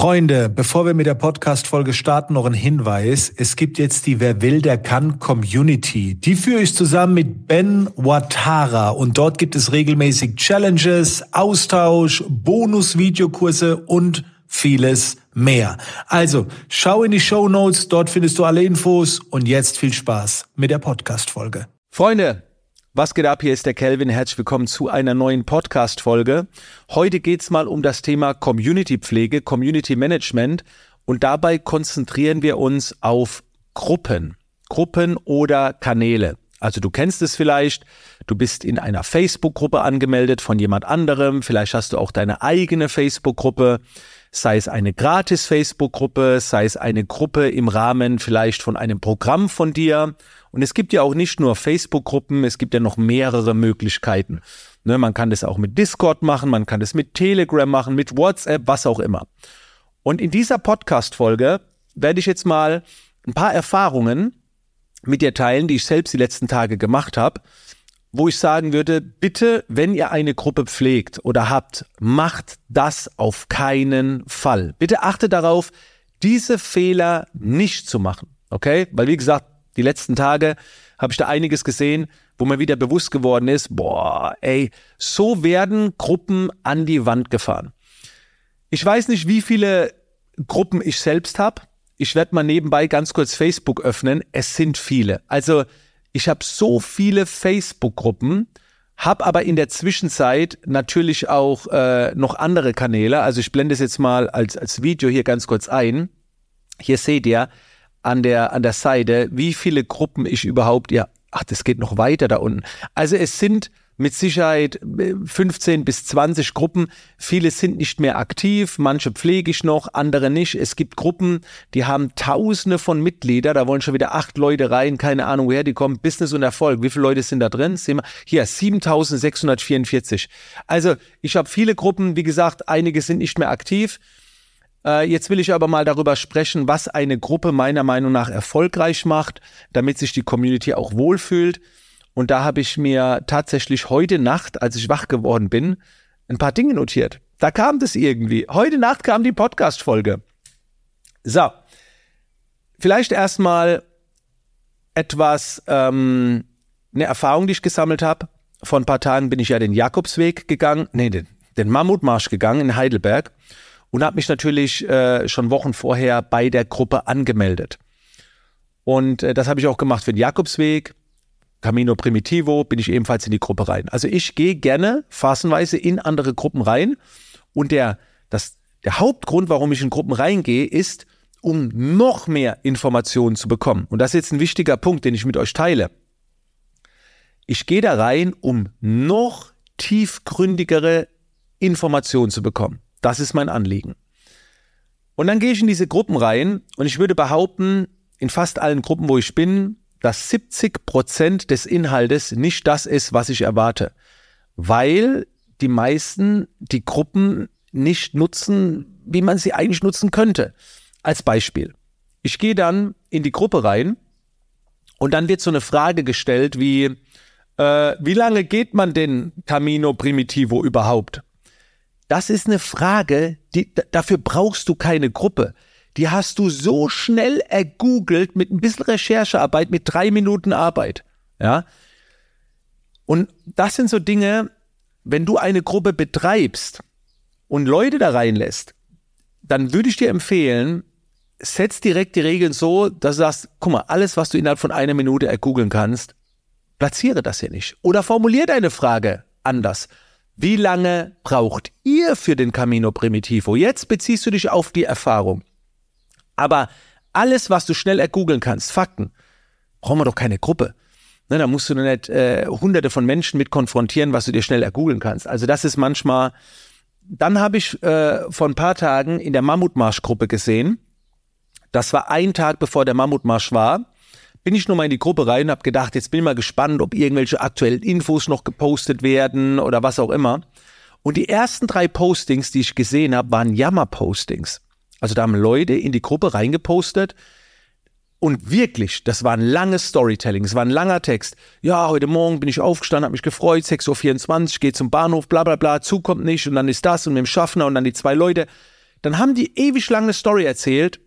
Freunde, bevor wir mit der Podcast-Folge starten, noch ein Hinweis. Es gibt jetzt die Wer will, der kann Community. Die führe ich zusammen mit Ben Watara und dort gibt es regelmäßig Challenges, Austausch, Bonus-Videokurse und vieles mehr. Also, schau in die Show Notes, dort findest du alle Infos und jetzt viel Spaß mit der Podcast-Folge. Freunde, was geht ab? Hier ist der Kelvin. Herzlich willkommen zu einer neuen Podcast-Folge. Heute geht's mal um das Thema Community-Pflege, Community Management und dabei konzentrieren wir uns auf Gruppen, Gruppen oder Kanäle. Also du kennst es vielleicht, du bist in einer Facebook-Gruppe angemeldet von jemand anderem, vielleicht hast du auch deine eigene Facebook-Gruppe, sei es eine gratis Facebook-Gruppe, sei es eine Gruppe im Rahmen vielleicht von einem Programm von dir und es gibt ja auch nicht nur Facebook-Gruppen, es gibt ja noch mehrere Möglichkeiten. Ne, man kann das auch mit Discord machen, man kann das mit Telegram machen, mit WhatsApp, was auch immer. Und in dieser Podcast-Folge werde ich jetzt mal ein paar Erfahrungen mit dir teilen, die ich selbst die letzten Tage gemacht habe, wo ich sagen würde, bitte, wenn ihr eine Gruppe pflegt oder habt, macht das auf keinen Fall. Bitte achte darauf, diese Fehler nicht zu machen. Okay? Weil wie gesagt, die letzten Tage habe ich da einiges gesehen, wo mir wieder bewusst geworden ist, boah, ey, so werden Gruppen an die Wand gefahren. Ich weiß nicht, wie viele Gruppen ich selbst habe. Ich werde mal nebenbei ganz kurz Facebook öffnen. Es sind viele. Also ich habe so viele Facebook-Gruppen, habe aber in der Zwischenzeit natürlich auch äh, noch andere Kanäle. Also ich blende es jetzt mal als, als Video hier ganz kurz ein. Hier seht ihr, an der, an der Seite, wie viele Gruppen ich überhaupt, ja, ach, das geht noch weiter da unten. Also es sind mit Sicherheit 15 äh, bis 20 Gruppen. Viele sind nicht mehr aktiv, manche pflege ich noch, andere nicht. Es gibt Gruppen, die haben Tausende von Mitgliedern, da wollen schon wieder acht Leute rein, keine Ahnung woher die kommen. Business und Erfolg, wie viele Leute sind da drin? Sehen wir hier 7644. Also ich habe viele Gruppen, wie gesagt, einige sind nicht mehr aktiv. Äh, jetzt will ich aber mal darüber sprechen, was eine Gruppe meiner Meinung nach erfolgreich macht, damit sich die Community auch wohlfühlt. Und da habe ich mir tatsächlich heute Nacht, als ich wach geworden bin, ein paar Dinge notiert. Da kam das irgendwie. Heute Nacht kam die Podcast-Folge. So. Vielleicht erstmal etwas, ähm, eine Erfahrung, die ich gesammelt habe. Vor ein paar Tagen bin ich ja den Jakobsweg gegangen, nee, den, den Mammutmarsch gegangen in Heidelberg und habe mich natürlich äh, schon Wochen vorher bei der Gruppe angemeldet. Und äh, das habe ich auch gemacht für den Jakobsweg. Camino Primitivo bin ich ebenfalls in die Gruppe rein. Also ich gehe gerne phasenweise in andere Gruppen rein. Und der, das, der Hauptgrund, warum ich in Gruppen reingehe, ist, um noch mehr Informationen zu bekommen. Und das ist jetzt ein wichtiger Punkt, den ich mit euch teile. Ich gehe da rein, um noch tiefgründigere Informationen zu bekommen. Das ist mein Anliegen. Und dann gehe ich in diese Gruppen rein und ich würde behaupten, in fast allen Gruppen, wo ich bin, dass 70 Prozent des Inhaltes nicht das ist, was ich erwarte. Weil die meisten die Gruppen nicht nutzen, wie man sie eigentlich nutzen könnte. Als Beispiel. Ich gehe dann in die Gruppe rein und dann wird so eine Frage gestellt wie, äh, wie lange geht man denn Camino Primitivo überhaupt? Das ist eine Frage, die, dafür brauchst du keine Gruppe. Die hast du so schnell ergoogelt mit ein bisschen Recherchearbeit, mit drei Minuten Arbeit. Ja. Und das sind so Dinge, wenn du eine Gruppe betreibst und Leute da reinlässt, dann würde ich dir empfehlen, setz direkt die Regeln so, dass du sagst, guck mal, alles, was du innerhalb von einer Minute ergoogeln kannst, platziere das hier nicht. Oder formulier deine Frage anders. Wie lange braucht ihr für den Camino Primitivo? Jetzt beziehst du dich auf die Erfahrung. Aber alles, was du schnell ergoogeln kannst, Fakten, brauchen wir doch keine Gruppe. Ne, da musst du nicht äh, hunderte von Menschen mit konfrontieren, was du dir schnell ergoogeln kannst. Also das ist manchmal. Dann habe ich äh, vor ein paar Tagen in der Mammutmarsch-Gruppe gesehen. Das war ein Tag, bevor der Mammutmarsch war bin ich nur mal in die Gruppe rein und habe gedacht, jetzt bin ich mal gespannt, ob irgendwelche aktuellen Infos noch gepostet werden oder was auch immer. Und die ersten drei Postings, die ich gesehen habe, waren Jammer-Postings. Also da haben Leute in die Gruppe reingepostet und wirklich, das war ein langes Storytelling, es war ein langer Text. Ja, heute Morgen bin ich aufgestanden, habe mich gefreut, 6.24 Uhr, gehe zum Bahnhof, bla bla bla, zukommt nicht und dann ist das und mit dem Schaffner und dann die zwei Leute. dann haben die ewig lange Story erzählt,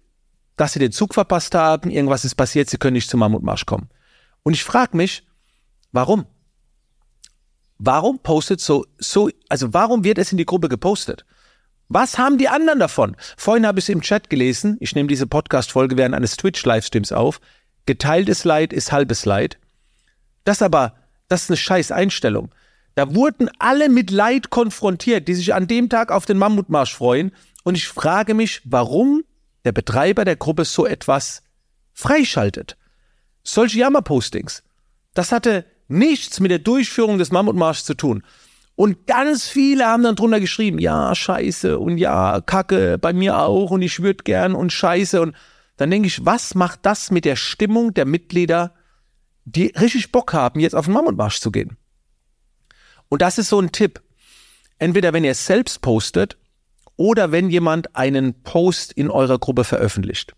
dass sie den Zug verpasst haben, irgendwas ist passiert, sie können nicht zum Mammutmarsch kommen. Und ich frage mich, warum? Warum postet so, so, also warum wird es in die Gruppe gepostet? Was haben die anderen davon? Vorhin habe ich es im Chat gelesen. Ich nehme diese Podcast-Folge während eines Twitch-Livestreams auf. Geteiltes Leid ist halbes Leid. Das aber, das ist eine scheiß Einstellung. Da wurden alle mit Leid konfrontiert, die sich an dem Tag auf den Mammutmarsch freuen. Und ich frage mich, warum der Betreiber der Gruppe so etwas freischaltet. Solche Jammerpostings. Das hatte nichts mit der Durchführung des Mammutmarschs zu tun. Und ganz viele haben dann drunter geschrieben, ja, scheiße und ja, Kacke, bei mir auch und ich würde gern und scheiße. Und dann denke ich, was macht das mit der Stimmung der Mitglieder, die richtig Bock haben, jetzt auf den Mammutmarsch zu gehen? Und das ist so ein Tipp. Entweder wenn ihr selbst postet oder wenn jemand einen Post in eurer Gruppe veröffentlicht.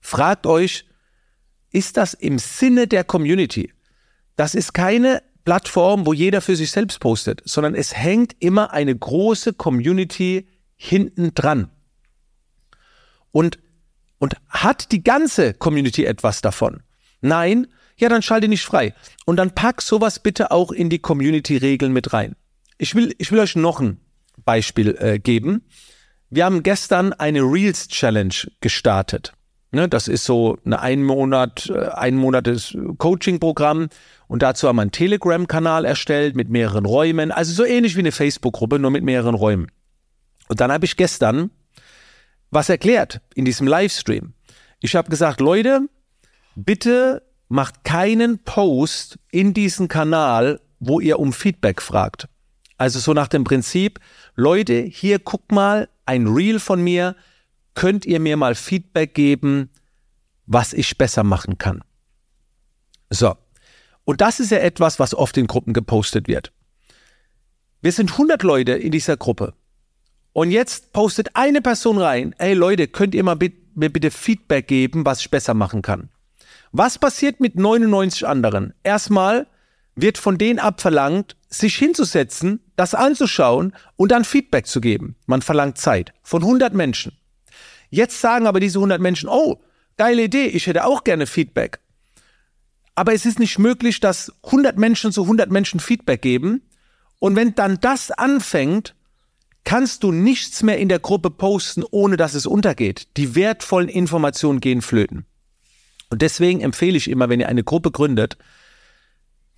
Fragt euch, ist das im Sinne der Community? Das ist keine Plattform, wo jeder für sich selbst postet, sondern es hängt immer eine große Community hinten dran. Und, und hat die ganze Community etwas davon? Nein, ja, dann schalte nicht frei. Und dann pack sowas bitte auch in die Community-Regeln mit rein. Ich will, ich will euch noch ein Beispiel äh, geben. Wir haben gestern eine Reels Challenge gestartet. Ne, das ist so ein Monat, äh, ein Monates Coaching-Programm und dazu haben wir einen Telegram-Kanal erstellt mit mehreren Räumen, also so ähnlich wie eine Facebook-Gruppe, nur mit mehreren Räumen. Und dann habe ich gestern was erklärt in diesem Livestream. Ich habe gesagt, Leute, bitte macht keinen Post in diesen Kanal, wo ihr um Feedback fragt. Also so nach dem Prinzip, Leute, hier guck mal, ein Reel von mir, könnt ihr mir mal Feedback geben, was ich besser machen kann. So. Und das ist ja etwas, was oft in Gruppen gepostet wird. Wir sind 100 Leute in dieser Gruppe. Und jetzt postet eine Person rein, ey Leute, könnt ihr mal mir bitte Feedback geben, was ich besser machen kann. Was passiert mit 99 anderen? Erstmal wird von denen abverlangt, sich hinzusetzen, das anzuschauen und dann Feedback zu geben. Man verlangt Zeit von 100 Menschen. Jetzt sagen aber diese 100 Menschen, oh, geile Idee, ich hätte auch gerne Feedback. Aber es ist nicht möglich, dass 100 Menschen zu 100 Menschen Feedback geben. Und wenn dann das anfängt, kannst du nichts mehr in der Gruppe posten, ohne dass es untergeht. Die wertvollen Informationen gehen flöten. Und deswegen empfehle ich immer, wenn ihr eine Gruppe gründet,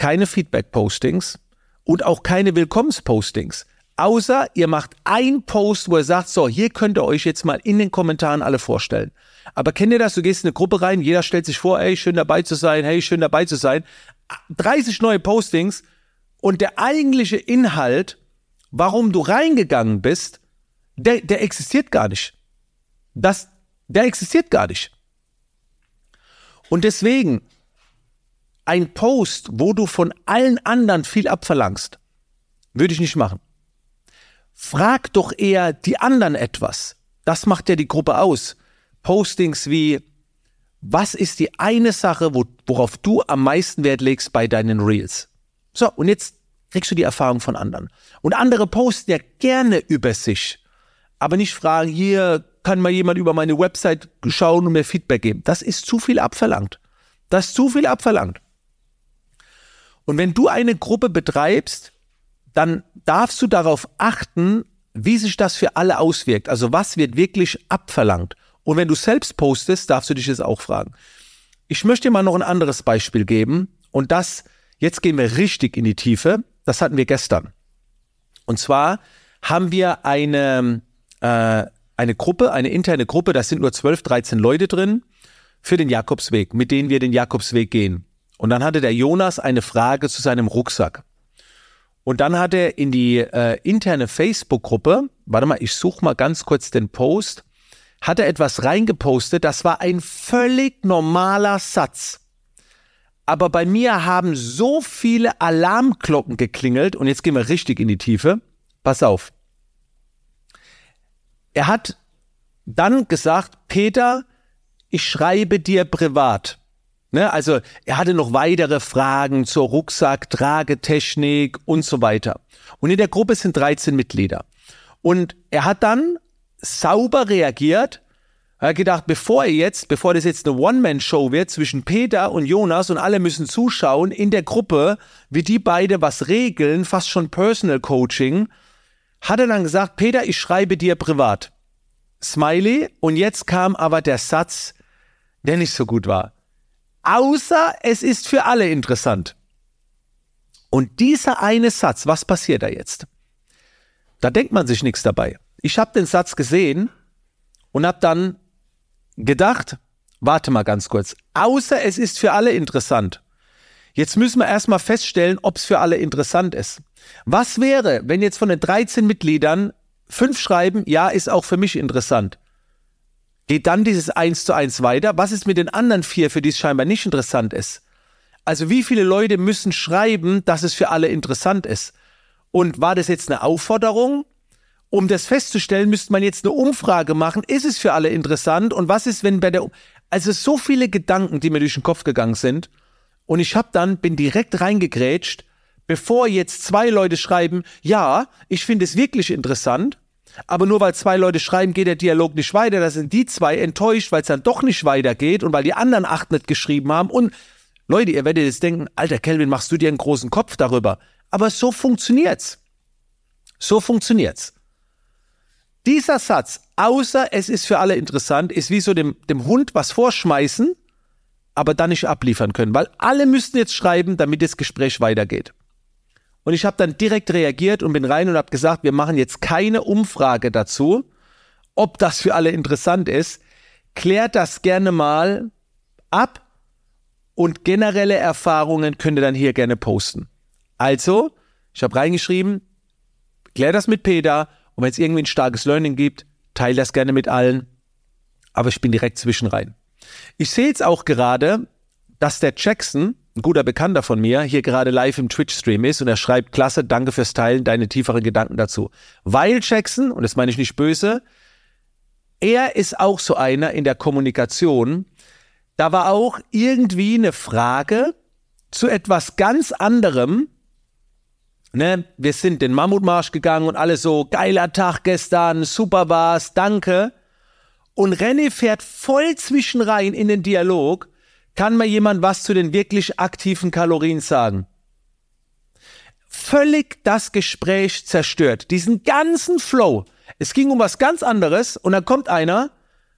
keine Feedback-Postings und auch keine Willkommenspostings. Außer ihr macht ein Post, wo ihr sagt, so, hier könnt ihr euch jetzt mal in den Kommentaren alle vorstellen. Aber kennt ihr das? Du gehst in eine Gruppe rein, jeder stellt sich vor, ey, schön dabei zu sein, hey, schön dabei zu sein. 30 neue Postings und der eigentliche Inhalt, warum du reingegangen bist, der, der existiert gar nicht. Das, der existiert gar nicht. Und deswegen, ein Post, wo du von allen anderen viel abverlangst, würde ich nicht machen. Frag doch eher die anderen etwas. Das macht ja die Gruppe aus. Postings wie, was ist die eine Sache, wo, worauf du am meisten Wert legst bei deinen Reels? So, und jetzt kriegst du die Erfahrung von anderen. Und andere posten ja gerne über sich, aber nicht fragen, hier kann mal jemand über meine Website schauen und mir Feedback geben. Das ist zu viel abverlangt. Das ist zu viel abverlangt. Und wenn du eine Gruppe betreibst, dann darfst du darauf achten, wie sich das für alle auswirkt. Also was wird wirklich abverlangt? Und wenn du selbst postest, darfst du dich das auch fragen. Ich möchte dir mal noch ein anderes Beispiel geben. Und das, jetzt gehen wir richtig in die Tiefe. Das hatten wir gestern. Und zwar haben wir eine, äh, eine Gruppe, eine interne Gruppe, da sind nur 12, 13 Leute drin, für den Jakobsweg, mit denen wir den Jakobsweg gehen. Und dann hatte der Jonas eine Frage zu seinem Rucksack. Und dann hat er in die äh, interne Facebook-Gruppe, warte mal, ich suche mal ganz kurz den Post, hat er etwas reingepostet, das war ein völlig normaler Satz. Aber bei mir haben so viele Alarmglocken geklingelt und jetzt gehen wir richtig in die Tiefe. Pass auf. Er hat dann gesagt, Peter, ich schreibe dir privat. Ne, also er hatte noch weitere Fragen zur Rucksack, Tragetechnik und so weiter. Und in der Gruppe sind 13 Mitglieder. Und er hat dann sauber reagiert. Er hat gedacht, bevor er jetzt, bevor das jetzt eine One-Man-Show wird zwischen Peter und Jonas und alle müssen zuschauen in der Gruppe, wie die beide was regeln, fast schon Personal Coaching, hat er dann gesagt, Peter, ich schreibe dir privat. Smiley. Und jetzt kam aber der Satz, der nicht so gut war. Außer es ist für alle interessant. Und dieser eine Satz, was passiert da jetzt? Da denkt man sich nichts dabei. Ich habe den Satz gesehen und habe dann gedacht, warte mal ganz kurz, außer es ist für alle interessant. Jetzt müssen wir erstmal feststellen, ob es für alle interessant ist. Was wäre, wenn jetzt von den 13 Mitgliedern fünf schreiben, ja, ist auch für mich interessant? Geht dann dieses eins zu eins weiter? Was ist mit den anderen vier, für die es scheinbar nicht interessant ist? Also wie viele Leute müssen schreiben, dass es für alle interessant ist? Und war das jetzt eine Aufforderung? Um das festzustellen, müsste man jetzt eine Umfrage machen. Ist es für alle interessant? Und was ist, wenn bei der, also so viele Gedanken, die mir durch den Kopf gegangen sind. Und ich habe dann, bin direkt reingegrätscht, bevor jetzt zwei Leute schreiben, ja, ich finde es wirklich interessant. Aber nur weil zwei Leute schreiben, geht der Dialog nicht weiter. Da sind die zwei enttäuscht, weil es dann doch nicht weitergeht und weil die anderen acht nicht geschrieben haben. Und Leute, ihr werdet jetzt denken, alter Kelvin, machst du dir einen großen Kopf darüber? Aber so funktioniert's. So funktioniert's. Dieser Satz, außer es ist für alle interessant, ist wie so dem, dem Hund was vorschmeißen, aber dann nicht abliefern können, weil alle müssten jetzt schreiben, damit das Gespräch weitergeht. Und ich habe dann direkt reagiert und bin rein und habe gesagt, wir machen jetzt keine Umfrage dazu, ob das für alle interessant ist. Klärt das gerne mal ab und generelle Erfahrungen könnt ihr dann hier gerne posten. Also, ich habe reingeschrieben, klär das mit Peter und wenn es irgendwie ein starkes Learning gibt, teile das gerne mit allen. Aber ich bin direkt zwischen rein. Ich sehe jetzt auch gerade, dass der Jackson ein guter Bekannter von mir hier gerade live im Twitch-Stream ist und er schreibt, klasse, danke fürs Teilen, deine tieferen Gedanken dazu. Weil Jackson, und das meine ich nicht böse, er ist auch so einer in der Kommunikation, da war auch irgendwie eine Frage zu etwas ganz anderem. Ne, wir sind den Mammutmarsch gegangen und alle so, geiler Tag gestern, super war's, danke. Und René fährt voll zwischen rein in den Dialog kann mir jemand was zu den wirklich aktiven Kalorien sagen? Völlig das Gespräch zerstört. Diesen ganzen Flow. Es ging um was ganz anderes und dann kommt einer,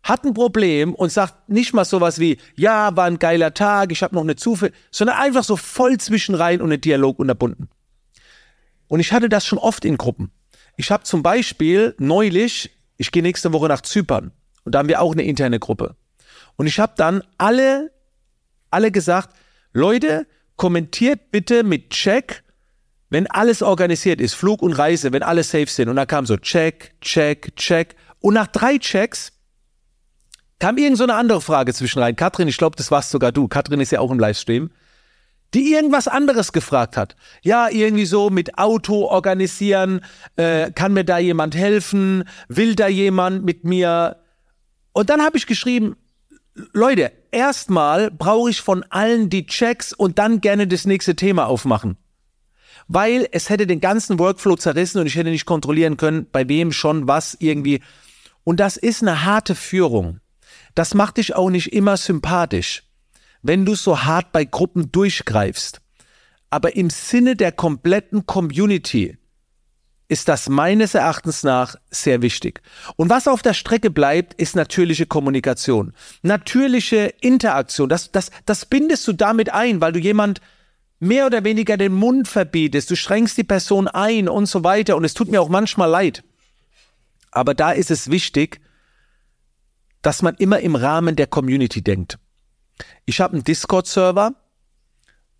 hat ein Problem und sagt nicht mal sowas wie, ja, war ein geiler Tag, ich habe noch eine Zufall, sondern einfach so voll zwischenrein und einen Dialog unterbunden. Und ich hatte das schon oft in Gruppen. Ich habe zum Beispiel neulich, ich gehe nächste Woche nach Zypern und da haben wir auch eine interne Gruppe. Und ich habe dann alle alle gesagt, Leute, kommentiert bitte mit Check, wenn alles organisiert ist, Flug und Reise, wenn alle safe sind. Und da kam so Check, Check, Check. Und nach drei Checks kam irgend so eine andere Frage zwischen rein. Katrin, ich glaube, das warst sogar du. Katrin ist ja auch im Livestream. Die irgendwas anderes gefragt hat. Ja, irgendwie so mit Auto organisieren, äh, kann mir da jemand helfen, will da jemand mit mir. Und dann habe ich geschrieben, Leute, erstmal brauche ich von allen die Checks und dann gerne das nächste Thema aufmachen. Weil es hätte den ganzen Workflow zerrissen und ich hätte nicht kontrollieren können, bei wem schon was irgendwie. Und das ist eine harte Führung. Das macht dich auch nicht immer sympathisch, wenn du so hart bei Gruppen durchgreifst. Aber im Sinne der kompletten Community ist das meines Erachtens nach sehr wichtig. Und was auf der Strecke bleibt, ist natürliche Kommunikation. Natürliche Interaktion. Das, das, das bindest du damit ein, weil du jemand mehr oder weniger den Mund verbietest. Du strengst die Person ein und so weiter. Und es tut mir auch manchmal leid. Aber da ist es wichtig, dass man immer im Rahmen der Community denkt. Ich habe einen Discord-Server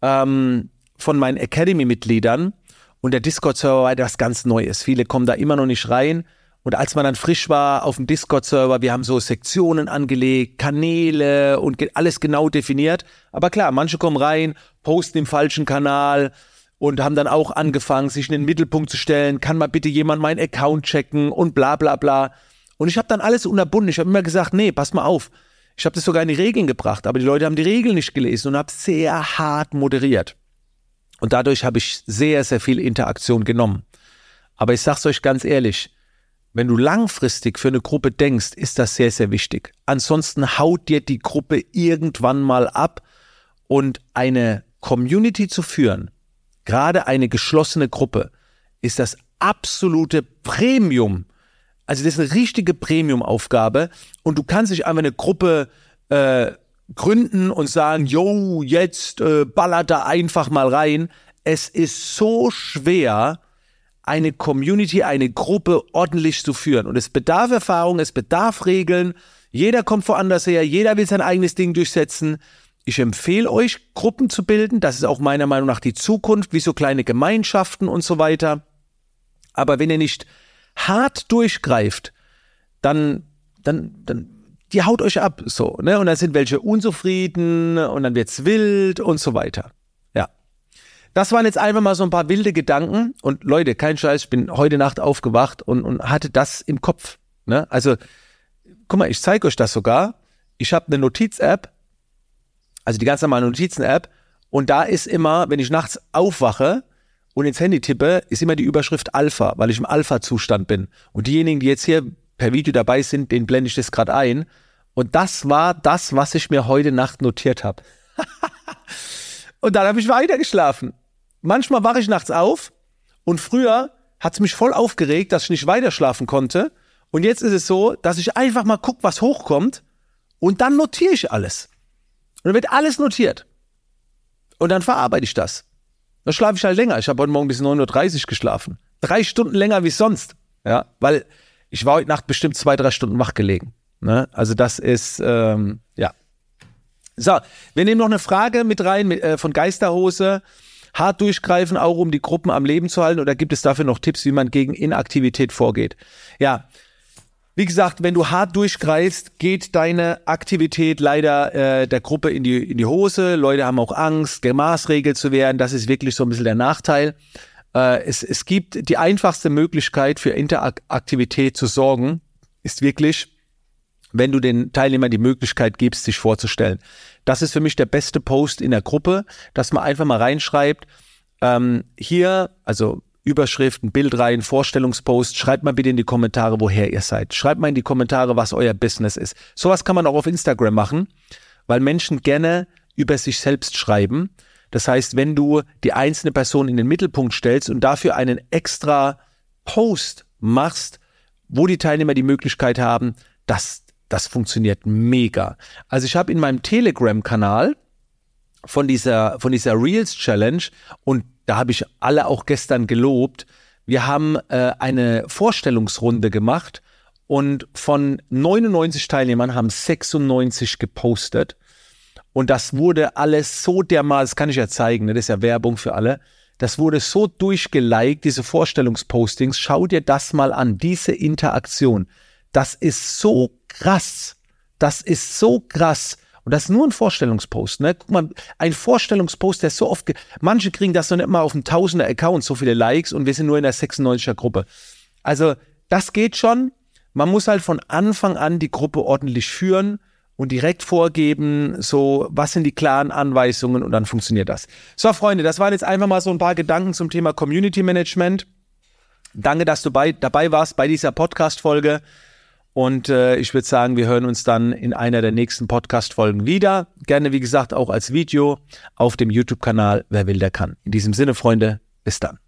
ähm, von meinen Academy-Mitgliedern und der Discord-Server war etwas ganz Neues. Viele kommen da immer noch nicht rein. Und als man dann frisch war auf dem Discord-Server, wir haben so Sektionen angelegt, Kanäle und alles genau definiert. Aber klar, manche kommen rein, posten im falschen Kanal und haben dann auch angefangen, sich in den Mittelpunkt zu stellen. Kann mal bitte jemand meinen Account checken und bla bla bla. Und ich habe dann alles unterbunden. Ich habe immer gesagt, nee, pass mal auf. Ich habe das sogar in die Regeln gebracht, aber die Leute haben die Regeln nicht gelesen und habe sehr hart moderiert. Und dadurch habe ich sehr, sehr viel Interaktion genommen. Aber ich sag's euch ganz ehrlich, wenn du langfristig für eine Gruppe denkst, ist das sehr, sehr wichtig. Ansonsten haut dir die Gruppe irgendwann mal ab und eine Community zu führen, gerade eine geschlossene Gruppe, ist das absolute Premium. Also das ist eine richtige Premium-Aufgabe und du kannst nicht einfach eine Gruppe äh, gründen und sagen, yo, jetzt äh, ballert da einfach mal rein. Es ist so schwer, eine Community, eine Gruppe ordentlich zu führen. Und es bedarf Erfahrung, es bedarf Regeln. Jeder kommt woanders her, jeder will sein eigenes Ding durchsetzen. Ich empfehle euch, Gruppen zu bilden. Das ist auch meiner Meinung nach die Zukunft, wie so kleine Gemeinschaften und so weiter. Aber wenn ihr nicht hart durchgreift, dann, dann, dann, die haut euch ab, so, ne? Und dann sind welche unzufrieden und dann wird's wild und so weiter. Ja. Das waren jetzt einfach mal so ein paar wilde Gedanken und Leute, kein Scheiß, ich bin heute Nacht aufgewacht und, und hatte das im Kopf, ne? Also, guck mal, ich zeige euch das sogar. Ich habe eine Notiz-App, also die ganz normale Notizen-App und da ist immer, wenn ich nachts aufwache, und ins Handy tippe, ist immer die Überschrift Alpha, weil ich im Alpha-Zustand bin. Und diejenigen, die jetzt hier per Video dabei sind, den blende ich das gerade ein. Und das war das, was ich mir heute Nacht notiert habe. und dann habe ich weiter geschlafen. Manchmal wache ich nachts auf und früher hat es mich voll aufgeregt, dass ich nicht weiter schlafen konnte. Und jetzt ist es so, dass ich einfach mal gucke, was hochkommt und dann notiere ich alles. Und dann wird alles notiert. Und dann verarbeite ich das. Da schlafe ich halt länger. Ich habe heute Morgen bis 9.30 Uhr geschlafen. Drei Stunden länger wie sonst. Ja, weil ich war heute Nacht bestimmt zwei, drei Stunden wach gelegen. Ne? Also das ist, ähm, ja. So, wir nehmen noch eine Frage mit rein mit, äh, von Geisterhose. Hart durchgreifen, auch um die Gruppen am Leben zu halten? Oder gibt es dafür noch Tipps, wie man gegen Inaktivität vorgeht? Ja, wie gesagt, wenn du hart durchgreifst, geht deine Aktivität leider äh, der Gruppe in die, in die Hose. Leute haben auch Angst, gemaßregelt zu werden. Das ist wirklich so ein bisschen der Nachteil. Äh, es, es gibt die einfachste Möglichkeit für Interaktivität zu sorgen, ist wirklich, wenn du den Teilnehmern die Möglichkeit gibst, sich vorzustellen. Das ist für mich der beste Post in der Gruppe, dass man einfach mal reinschreibt, ähm, hier, also Überschrift, ein Bild rein, Vorstellungspost. Schreibt mal bitte in die Kommentare, woher ihr seid. Schreibt mal in die Kommentare, was euer Business ist. Sowas kann man auch auf Instagram machen, weil Menschen gerne über sich selbst schreiben. Das heißt, wenn du die einzelne Person in den Mittelpunkt stellst und dafür einen extra Post machst, wo die Teilnehmer die Möglichkeit haben, das, das funktioniert mega. Also ich habe in meinem Telegram-Kanal von dieser, von dieser Reels Challenge und da habe ich alle auch gestern gelobt. Wir haben äh, eine Vorstellungsrunde gemacht und von 99 Teilnehmern haben 96 gepostet. Und das wurde alles so dermaßen, das kann ich ja zeigen, ne? das ist ja Werbung für alle. Das wurde so durchgeliked, diese Vorstellungspostings. Schau dir das mal an, diese Interaktion. Das ist so krass. Das ist so krass. Und das ist nur ein Vorstellungspost. Ne? Guck mal, ein Vorstellungspost, der so oft, manche kriegen das noch nicht mal auf einem Tausender Account, so viele Likes und wir sind nur in der 96er Gruppe. Also das geht schon. Man muss halt von Anfang an die Gruppe ordentlich führen und direkt vorgeben, so, was sind die klaren Anweisungen und dann funktioniert das. So, Freunde, das waren jetzt einfach mal so ein paar Gedanken zum Thema Community Management. Danke, dass du bei, dabei warst bei dieser Podcast-Folge. Und äh, ich würde sagen, wir hören uns dann in einer der nächsten Podcast-Folgen wieder. Gerne, wie gesagt, auch als Video auf dem YouTube-Kanal Wer will, der kann. In diesem Sinne, Freunde, bis dann.